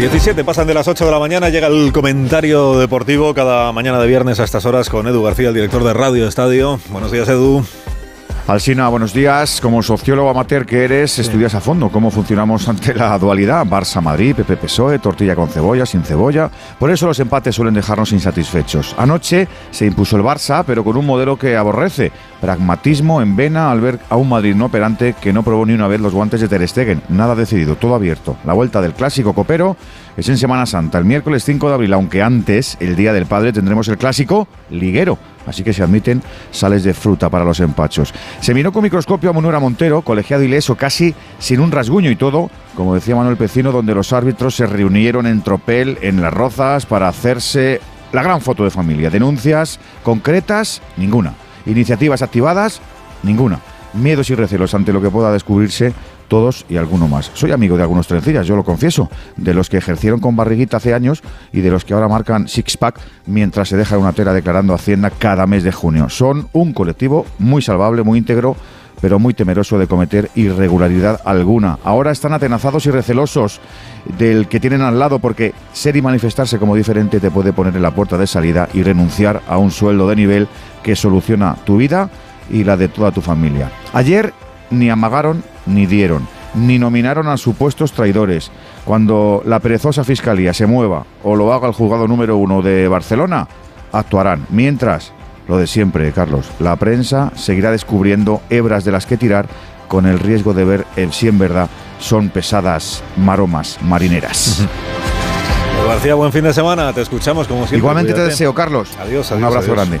17 pasan de las 8 de la mañana, llega el comentario deportivo cada mañana de viernes a estas horas con Edu García, el director de Radio Estadio. Buenos días, Edu. Alsina, buenos días. Como sociólogo amateur que eres, estudias a fondo cómo funcionamos ante la dualidad. Barça-Madrid, PP-PSOE, tortilla con cebolla, sin cebolla. Por eso los empates suelen dejarnos insatisfechos. Anoche se impuso el Barça, pero con un modelo que aborrece. Pragmatismo en vena al ver a un Madrid no operante que no probó ni una vez los guantes de Ter Stegen. Nada decidido, todo abierto. La vuelta del clásico copero es en Semana Santa, el miércoles 5 de abril, aunque antes, el Día del Padre, tendremos el clásico liguero. Así que se admiten sales de fruta para los empachos. Se miró con microscopio a Monura Montero, colegiado ileso, casi sin un rasguño y todo, como decía Manuel Pecino, donde los árbitros se reunieron en tropel en las rozas para hacerse la gran foto de familia. Denuncias concretas, ninguna. Iniciativas activadas, ninguna. Miedos y recelos ante lo que pueda descubrirse todos y alguno más. Soy amigo de algunos trencillas, yo lo confieso, de los que ejercieron con barriguita hace años y de los que ahora marcan six-pack mientras se deja una tela declarando Hacienda cada mes de junio. Son un colectivo muy salvable, muy íntegro, pero muy temeroso de cometer irregularidad alguna. Ahora están atenazados y recelosos del que tienen al lado porque ser y manifestarse como diferente te puede poner en la puerta de salida y renunciar a un sueldo de nivel que soluciona tu vida y la de toda tu familia. Ayer ni amagaron ni dieron, ni nominaron a supuestos traidores. Cuando la perezosa fiscalía se mueva o lo haga el juzgado número uno de Barcelona, actuarán. Mientras, lo de siempre, Carlos, la prensa seguirá descubriendo hebras de las que tirar con el riesgo de ver el si en verdad son pesadas maromas marineras. García, buen fin de semana. Te escuchamos como siempre. Igualmente te deseo, Carlos. Adiós, adiós Un abrazo adiós. grande.